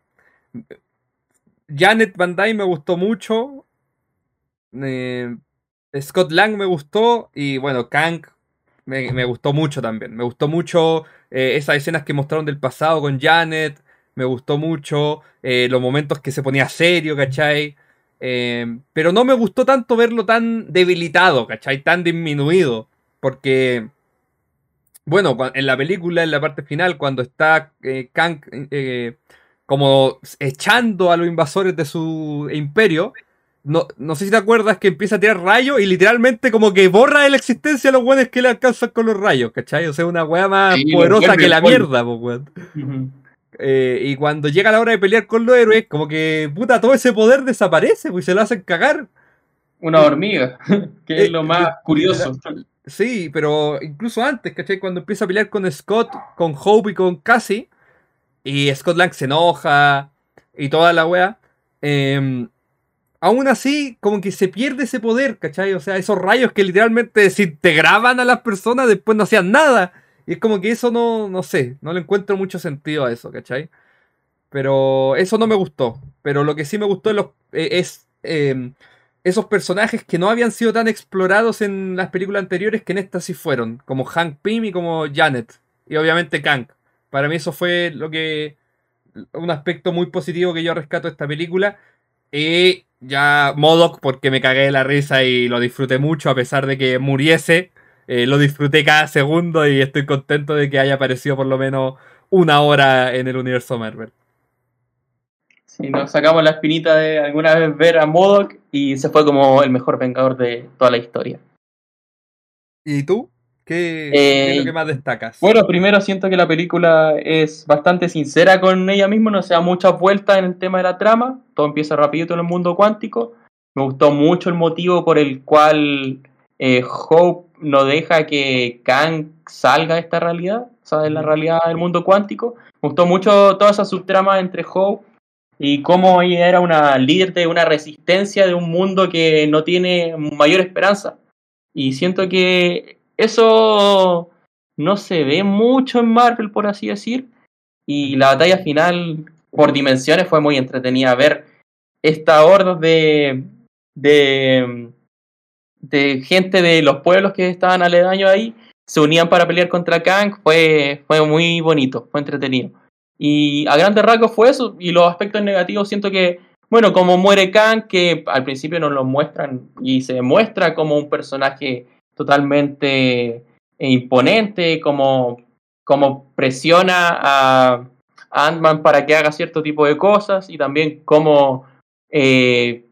Janet Van Dyne me gustó mucho. Eh, Scott Lang me gustó y bueno, Kang me, gustó mucho también. Me gustó mucho eh, esas escenas que mostraron del pasado con Janet. Me gustó mucho eh, los momentos que se ponía serio, ¿cachai? Eh, pero no me gustó tanto verlo tan debilitado, ¿cachai? Tan disminuido. Porque, bueno, en la película, en la parte final, cuando está Kang como echando a los invasores de su imperio, no, no sé si te acuerdas que empieza a tirar rayos y literalmente como que borra de la existencia a los weones que le alcanzan con los rayos, ¿cachai? O sea, una weá más poderosa que la mierda, pues weón. Eh, y cuando llega la hora de pelear con los héroes, como que, puta, todo ese poder desaparece, pues se lo hacen cagar. Una hormiga, que es eh, lo más curioso. Sí, pero incluso antes, ¿cachai? Cuando empieza a pelear con Scott, con Hope y con Cassie, y Scott Lang se enoja y toda la weá. Eh, aún así, como que se pierde ese poder, ¿cachai? O sea, esos rayos que literalmente desintegraban a las personas, después no hacían nada. Y es como que eso no, no sé, no le encuentro mucho sentido a eso, ¿cachai? Pero eso no me gustó. Pero lo que sí me gustó es, eh, em, esos personajes que no habían sido tan explorados en las películas anteriores que en estas sí fueron, como Hank Pym y como Janet. Y obviamente Kang. Para mí eso fue lo que... Un aspecto muy positivo que yo rescato de esta película. Y ya Modoc porque me cagué de la risa y lo disfruté mucho a pesar de que muriese. Eh, lo disfruté cada segundo y estoy contento de que haya aparecido por lo menos una hora en el universo Marvel. Sí, nos sacamos la espinita de alguna vez ver a Modoc y se fue como el mejor vengador de toda la historia. ¿Y tú? ¿Qué, ¿qué es lo que más destacas? Bueno, primero siento que la película es bastante sincera con ella misma, no se da muchas vueltas en el tema de la trama, todo empieza rapidito en el mundo cuántico. Me gustó mucho el motivo por el cual eh, Hope no deja que Kang salga de esta realidad, o sea, de la realidad del mundo cuántico. Me gustó mucho toda esa subtrama entre Hope y cómo ella era una líder de una resistencia de un mundo que no tiene mayor esperanza. Y siento que eso no se ve mucho en Marvel, por así decir. Y la batalla final, por dimensiones, fue muy entretenida. Ver esta horda de, de, de gente de los pueblos que estaban aledaños ahí se unían para pelear contra Kang fue, fue muy bonito, fue entretenido. Y a grandes rasgos fue eso. Y los aspectos negativos siento que, bueno, como muere Kang, que al principio nos lo muestran y se muestra como un personaje totalmente imponente, como, como presiona a, Ant-Man para que haga cierto tipo de cosas y también como eh,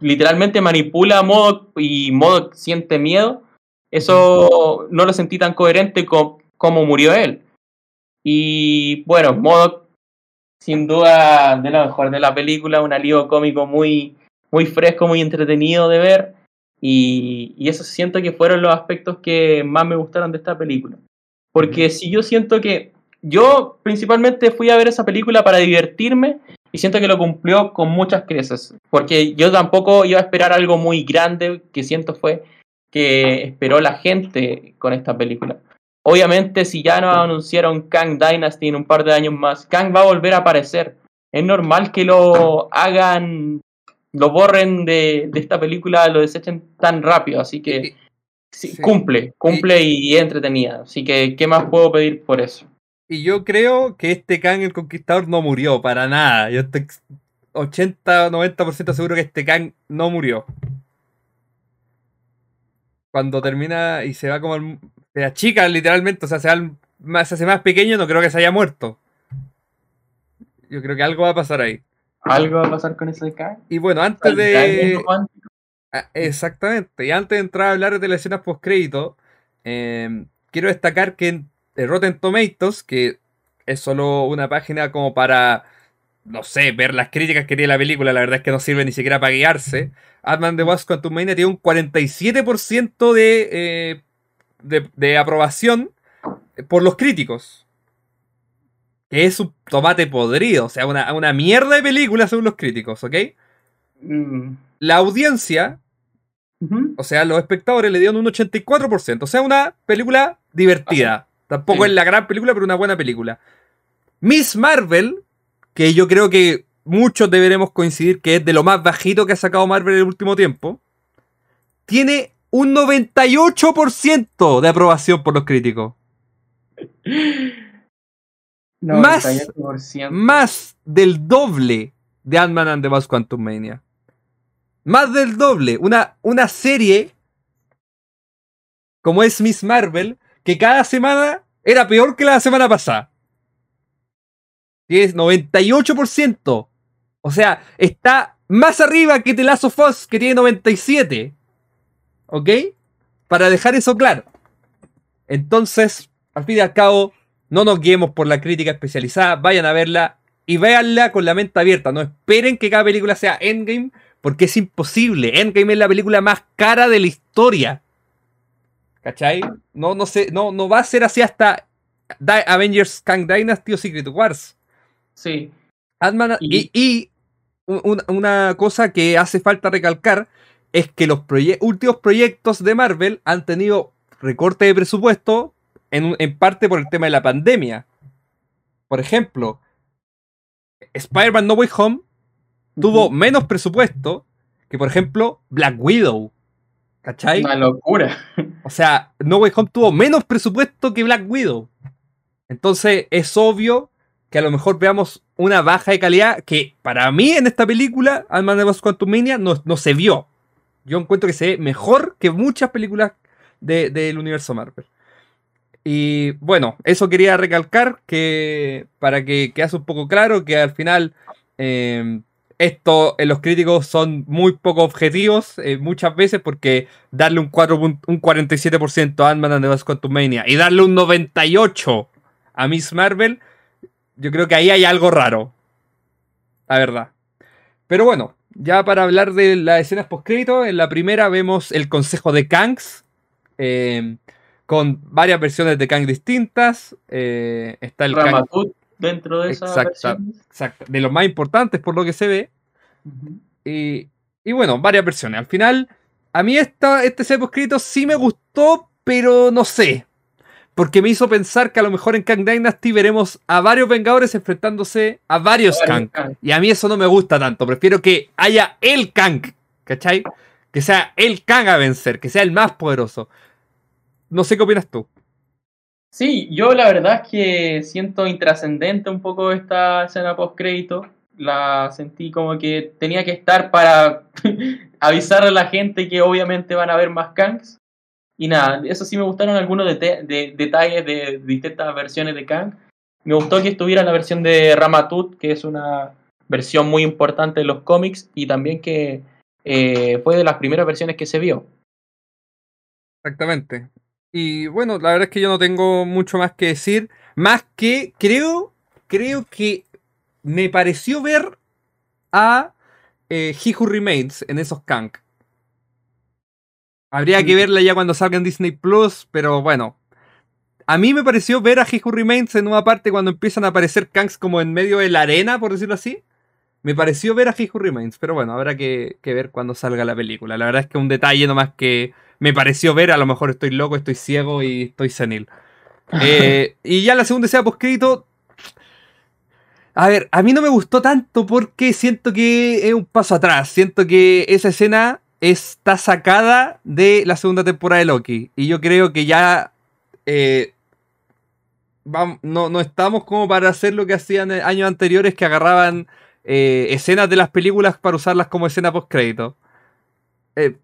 literalmente manipula a Modok y Modok siente miedo. Eso no lo sentí tan coherente con como murió él. Y bueno, Modok sin duda de lo mejor de la película, un alivio cómico muy, muy fresco, muy entretenido de ver. Y, y eso siento que fueron los aspectos que más me gustaron de esta película. Porque si yo siento que yo principalmente fui a ver esa película para divertirme y siento que lo cumplió con muchas creces. Porque yo tampoco iba a esperar algo muy grande que siento fue que esperó la gente con esta película. Obviamente, si ya no anunciaron Kang Dynasty en un par de años más, Kang va a volver a aparecer. Es normal que lo hagan lo borren de, de, esta película, lo desechen tan rápido, así que sí, cumple, cumple y, y, entretenida. Así que, ¿qué más puedo pedir por eso? Y yo creo que este Kang el Conquistador no murió para nada. Yo estoy 80-90% seguro que este Kang no murió. Cuando termina y se va como el, se achica literalmente, o sea, se, al, más, se hace más pequeño, no creo que se haya muerto. Yo creo que algo va a pasar ahí. Algo va a pasar con ese Kang. Y bueno, antes de. Ah, exactamente. Y antes de entrar a hablar de las escenas post-crédito, eh, quiero destacar que en Rotten Tomatoes, que es solo una página como para, no sé, ver las críticas que tiene la película, la verdad es que no sirve ni siquiera para guiarse. Ant-Man The Wasp Quantumania tiene un 47% de, eh, de, de aprobación por los críticos que es un tomate podrido, o sea, una, una mierda de película según los críticos, ¿ok? Mm. La audiencia, uh -huh. o sea, los espectadores le dieron un 84%, o sea, una película divertida. Tampoco sí. es la gran película, pero una buena película. Miss Marvel, que yo creo que muchos deberemos coincidir que es de lo más bajito que ha sacado Marvel en el último tiempo, tiene un 98% de aprobación por los críticos. Más, más del doble de Ant-Man and the Wasp Quantum Mania. Más del doble. Una, una serie como es Miss Marvel, que cada semana era peor que la semana pasada. Y es 98%. O sea, está más arriba que The Last of Us, que tiene 97. ¿Ok? Para dejar eso claro. Entonces, al fin y al cabo, no nos guiemos por la crítica especializada, vayan a verla y véanla con la mente abierta. No esperen que cada película sea Endgame, porque es imposible. Endgame es la película más cara de la historia. ¿Cachai? No, no, sé, no, no va a ser así hasta Avengers Kang Dynasty o Secret Wars. Sí. Y, y, y un, una cosa que hace falta recalcar es que los proye últimos proyectos de Marvel han tenido recorte de presupuesto en, en parte por el tema de la pandemia. Por ejemplo, Spider-Man No Way Home tuvo menos presupuesto que, por ejemplo, Black Widow. ¿Cachai? Una locura. O sea, No Way Home tuvo menos presupuesto que Black Widow. Entonces es obvio que a lo mejor veamos una baja de calidad que para mí en esta película, Ant-Man de Quantum Mania, no, no, se vio. Yo encuentro que se ve mejor que muchas películas del de, universo Marvel. Y bueno, eso quería recalcar que para que quede un poco claro que al final eh, esto en los críticos son muy poco objetivos eh, muchas veces porque darle un, 4, un 47% a Ant-Man and the Wasp Quantumania y darle un 98% a Miss Marvel, yo creo que ahí hay algo raro. La verdad. Pero bueno, ya para hablar de las escenas post-crédito, en la primera vemos el consejo de Kangs. Eh, con varias versiones de Kang distintas. Eh, está el Ramatut dentro de esa exacto, exacto, de los más importantes por lo que se ve. y, y, bueno, varias versiones. Al final, a mí esta, este set escrito sí me gustó, pero no sé. Porque me hizo pensar que a lo mejor en Kang Dynasty veremos a varios Vengadores enfrentándose a varios Kang. Y a mí eso no me gusta tanto. Prefiero que haya el Kang. ¿Cachai? Que sea el Kang a vencer, que sea el más poderoso. No sé qué opinas tú. Sí, yo la verdad es que siento intrascendente un poco esta escena post crédito. La sentí como que tenía que estar para avisar a la gente que obviamente van a haber más Kangs. Y nada, eso sí me gustaron algunos de detalles de distintas versiones de Kang. Me gustó que estuviera la versión de Ramatut, que es una versión muy importante de los cómics y también que eh, fue de las primeras versiones que se vio. Exactamente. Y bueno, la verdad es que yo no tengo mucho más que decir. Más que creo, creo que me pareció ver a eh, He Who Remains en esos Kang. Habría que verla ya cuando salga en Disney Plus, pero bueno. A mí me pareció ver a He Who Remains en una parte cuando empiezan a aparecer Kangs como en medio de la arena, por decirlo así. Me pareció ver a He Who Remains, pero bueno, habrá que, que ver cuando salga la película. La verdad es que un detalle nomás que me pareció ver, a lo mejor estoy loco, estoy ciego y estoy senil. Eh, y ya la segunda escena poscrito. A ver, a mí no me gustó tanto porque siento que es un paso atrás. Siento que esa escena está sacada de la segunda temporada de Loki. Y yo creo que ya eh, no, no, estamos como para hacer lo que hacían años anteriores que agarraban eh, escenas de las películas para usarlas como escena post crédito. Eh,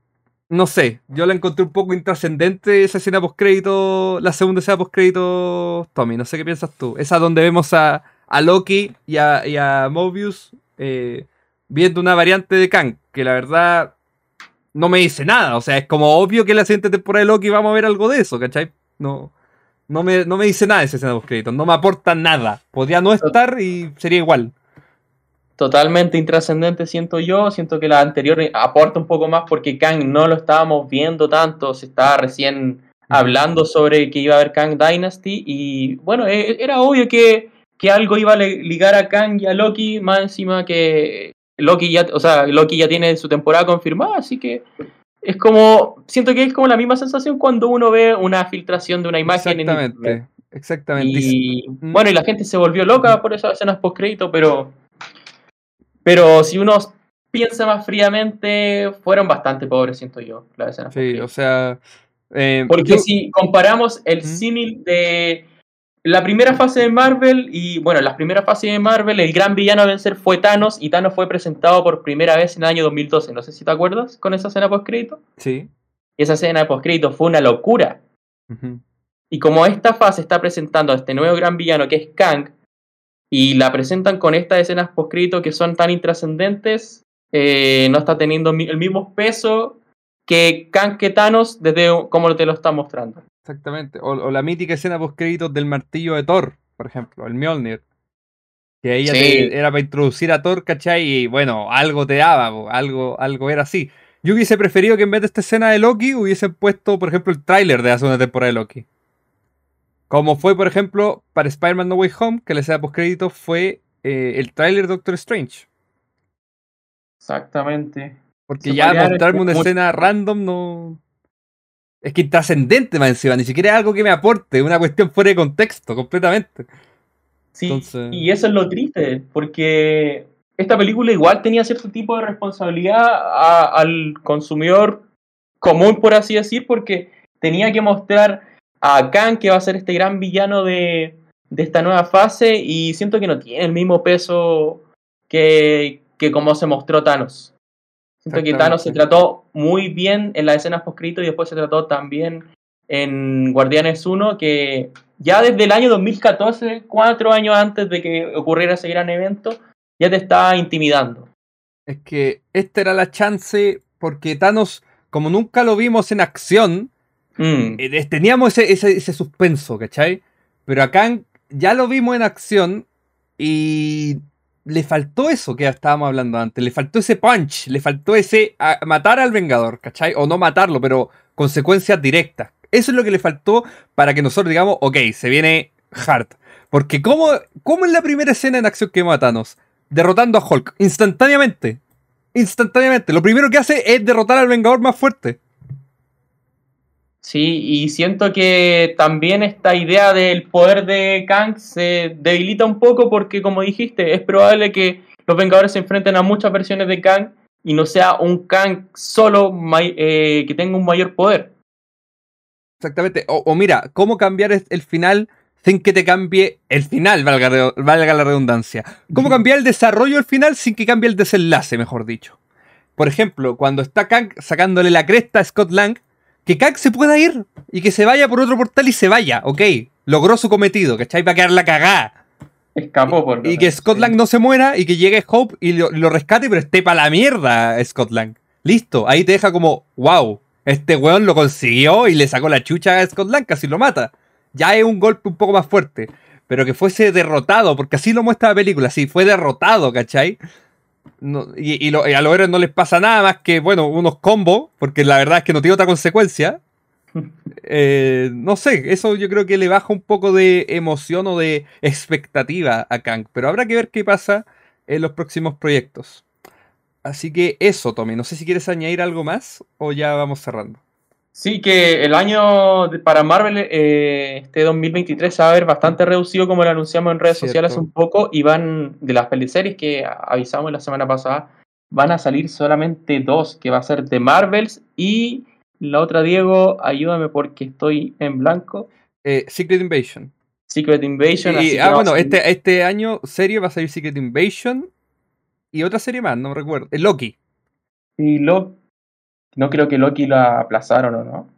no sé, yo la encontré un poco intrascendente esa escena post-crédito, la segunda escena post-crédito, Tommy, no sé qué piensas tú. Esa donde vemos a, Loki y a, Mobius eh, viendo una variante de Kang, que la verdad no me dice nada. O sea, es como obvio que en la siguiente temporada de Loki vamos a ver algo de eso, ¿cachai? No, no, me, no me dice nada esa escena post-crédito, no me aporta nada. Podría no estar y sería igual totalmente intrascendente, siento yo. Siento que la anterior aporta un poco más porque Kang no lo estábamos viendo tanto, se estaba recién hablando sobre que iba a haber Kang Dynasty y bueno, e, era obvio que, que algo iba a ligar a Kang y a Loki, más encima que Loki ya, o sea, Loki ya tiene su temporada confirmada, así que es como, siento que es como la misma sensación cuando uno ve una filtración de una imagen. Exactamente, exactamente. Y bueno, y la gente se volvió loca por esas escenas post crédito, pero pero si uno piensa más fríamente, fueron bastante pobres, siento yo, las escenas. Sí, o sea. Eh, Porque si comparamos el símil de la primera fase de Marvel y, bueno, la primera fase de Marvel, el gran villano a vencer fue Thanos y Thanos fue presentado por primera vez en el año 2012. No sé si te acuerdas con esa escena post-crédito. Sí. esa escena post-crédito fue una locura. Y como esta fase está presentando a este nuevo gran villano que es Kang, y la presentan con estas escenas poscrito que son tan intrascendentes, eh, no está teniendo el mismo peso que Kang Thanos desde como te lo está mostrando. Exactamente, o, la mítica escena postcréditos del martillo de Thor, por ejemplo, el Mjolnir. Que ella era para introducir a Thor, ¿cachai? Y bueno, algo te daba, algo, algo era así. Yo hubiese preferido que en vez de esta escena de Loki hubiesen puesto, por ejemplo, el tráiler de la segunda temporada de Loki. Como fue, por ejemplo, para Spider-Man No Way Home, que le sea postcrédito, fue eh, el tráiler Doctor Strange. Exactamente. Porque ya mostrarme una escena random no. Es que trascendente más encima, ni siquiera es algo que me aporte, una cuestión fuera de contexto, completamente. Sí, y eso es lo triste, porque esta película igual tenía cierto tipo de responsabilidad al consumidor común, por así decir, porque tenía que mostrar a Kang, que va a ser este gran villano de, esta nueva fase, y siento que no tiene el mismo peso que, que como se mostró Thanos. Siento que Thanos se trató muy bien en las escenas poscrito y después se trató también en Guardianes 1 que ya desde el año 2014, cuatro años antes de que ocurriera ese gran evento, ya te estaba intimidando. Es que esta era la chance porque Thanos, como nunca lo vimos en acción, mm. eh, teníamos ese, ese, suspenso, ¿cachai? Pero acá ya lo vimos en acción y le faltó eso que estábamos hablando antes, le faltó ese punch, le faltó ese matar al Vengador, ¿cachai? O no matarlo, pero consecuencias directas. Eso es lo que le faltó para que nosotros digamos, ok, se viene hard. Porque ¿cómo, cómo es la primera escena en acción que matanos? Derrotando a Hulk, instantáneamente. Instantáneamente. Lo primero que hace es derrotar al Vengador más fuerte. Sí, y siento que también esta idea del poder de Kang se debilita un poco porque, como dijiste, es probable que los Vengadores se enfrenten a muchas versiones de Kang y no sea un Kang solo eh, que tenga un mayor poder. Exactamente. O, mira, ¿cómo cambiar el final sin que te cambie el final, valga, la redundancia? ¿Cómo cambiar el desarrollo del final sin que cambie el desenlace, mejor dicho? Por ejemplo, cuando está Kang sacándole la cresta a Scott Lang, que Kang se pueda ir y que se vaya por otro portal y se vaya, ok. Logró su cometido, ¿cachai? Va a quedar la cagada. Escapó por Y, que Scott Lang no se muera y que llegue Hope y lo, lo rescate, pero esté para la mierda Scott Lang. Listo, ahí te deja como, wow, este weón lo consiguió y le sacó la chucha a Scott Lang, casi lo mata. Ya es un golpe un poco más fuerte. Pero que fuese derrotado, porque así lo muestra la película, sí, fue derrotado, ¿cachai? Y, a los héroes no les pasa nada más que, bueno, unos combos, porque la verdad es que no tiene otra consecuencia. Eh, no sé, eso yo creo que le baja un poco de emoción o de expectativa a Kang, pero habrá que ver qué pasa en los próximos proyectos. Así que eso, Tommy. No sé si quieres añadir algo más o ya vamos cerrando. Sí, que el año para Marvel, eh, este 2023, se va a ver bastante reducido, como lo anunciamos en redes sociales un poco, y van, de las peliseries que avisamos la semana pasada, van a salir solamente dos, que va a ser de Marvels y la otra, Diego, ayúdame porque estoy en blanco. Eh, Secret Invasion. Secret Invasion. ah, bueno, este, este año serie va a salir Secret Invasion y otra serie más, no recuerdo. El Loki. Y Loki. No creo que Loki la aplazaron o no.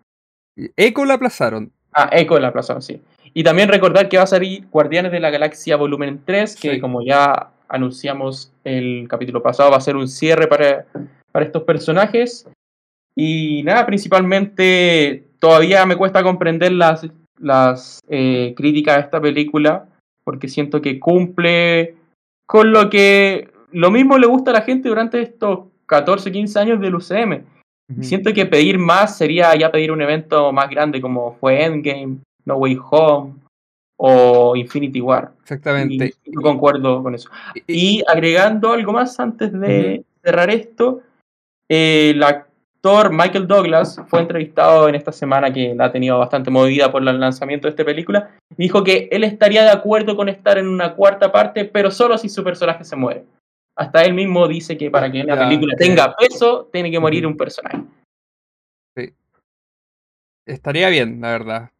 Echo la aplazaron. Ah, Echo la aplazaron, sí. Y también recordar que va a salir Guardianes de la Galaxia Volumen 3, que como ya anunciamos el capítulo pasado, va a ser un cierre para, para estos personajes. Y nada, principalmente todavía me cuesta comprender las, las eh, críticas a esta película, porque siento que cumple con lo que lo mismo le gusta a la gente durante estos 14, 15 años del UCM. Siento que pedir más sería ya pedir un evento más grande como fue Endgame, No Way Home o Infinity War. Exactamente. yo concuerdo con eso. Y, agregando algo más antes de cerrar esto, eh, el actor Michael Douglas fue entrevistado en esta semana que la ha tenido bastante movida por el lanzamiento de esta película. Dijo que él estaría de acuerdo con estar en una cuarta parte, pero solo si su personaje se muere hasta él mismo dice que para que una película tenga peso, tiene que morir un personaje. Sí. Estaría bien, la verdad.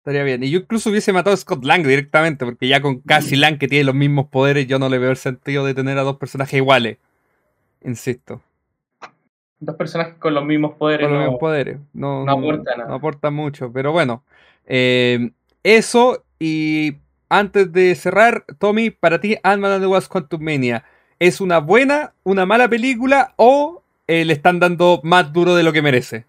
Estaría bien. Y yo incluso hubiese matado a Scott Lang directamente, porque ya con Cassie Lang, que tiene los mismos poderes, yo no le veo el sentido de tener a dos personajes iguales. Insisto. Dos personajes con los mismos poderes. Con los mismos poderes. No, no, aporta nada. No aporta mucho. Pero bueno. Eh, eso y antes de cerrar, Tommy, para ti, Ant-Man and the Wasp Quantum Mania, ¿es una buena, una mala película o eh, le están dando más duro de lo que merece?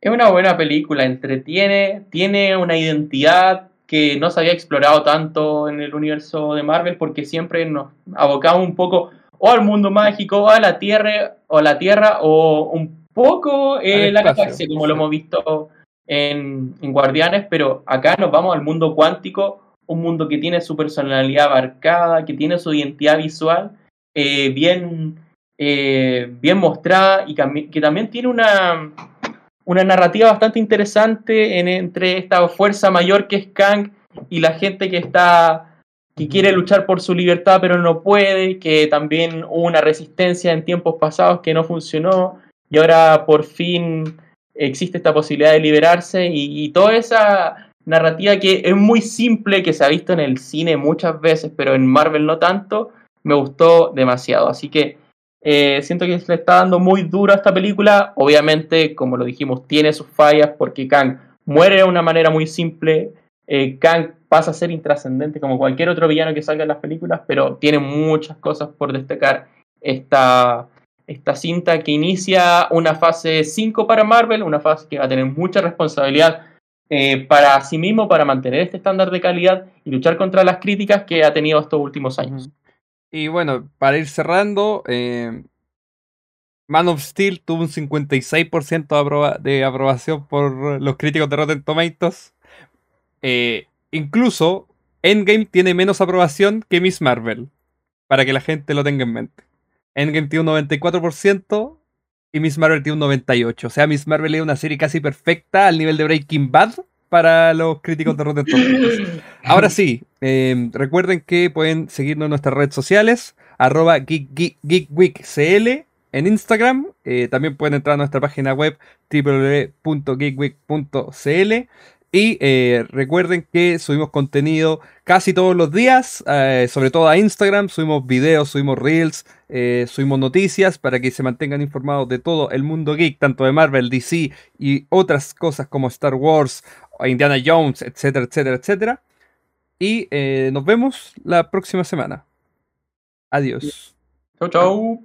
Es una buena película, entretiene, tiene una identidad que no se había explorado tanto en el universo de Marvel porque siempre nos abocamos un poco o al mundo mágico, o a la Tierra, o la Tierra, o un poco en la galaxia, como lo hemos visto en, en Guardianes, pero acá nos vamos al mundo cuántico un mundo que tiene su personalidad abarcada, que tiene su identidad visual eh, bien, eh, bien mostrada y que también tiene una, una narrativa bastante interesante en, entre esta fuerza mayor que es Kang y la gente que está que quiere luchar por su libertad pero no puede, que también hubo una resistencia en tiempos pasados que no funcionó y ahora por fin existe esta posibilidad de liberarse y toda esa narrativa que es muy simple, que se ha visto en el cine muchas veces, pero en Marvel no tanto, me gustó demasiado. Así que Eh, siento que se le está dando muy duro a esta película. Obviamente, como lo dijimos, tiene sus fallas porque Kang muere de una manera muy simple. Eh, Kang pasa a ser intrascendente como cualquier otro villano que salga en las películas, pero tiene muchas cosas por destacar esta, esta cinta que inicia una fase 5 para Marvel, una fase que va a tener mucha responsabilidad eh, para sí mismo, para mantener este estándar de calidad y luchar contra las críticas que ha tenido estos últimos años. Y bueno, para ir cerrando, eh, Man of Steel tuvo un 56% de, aprobación por los críticos de Rotten Tomatoes. Eh, incluso Endgame tiene menos aprobación que Miss Marvel, para que la gente lo tenga en mente. Endgame tiene un 94% y Miss Marvel tiene un 98%. O sea, Miss Marvel es una serie casi perfecta al nivel de Breaking Bad para los críticos de Rotten Tomatoes. Ahora sí, eh, recuerden que pueden seguirnos en nuestras redes sociales, arroba geekweekcl en Instagram. Eh, también pueden entrar a nuestra página web www.geekweek.cl. Y eh, recuerden que subimos contenido casi todos los días, sobre todo a Instagram. Subimos videos, subimos reels, subimos noticias para que se mantengan informados de todo el mundo geek, tanto de Marvel, DC y otras cosas como Star Wars Indiana Jones, etcétera, etcétera, etcétera. Y eh, nos vemos la próxima semana. Adiós. Chau, chau.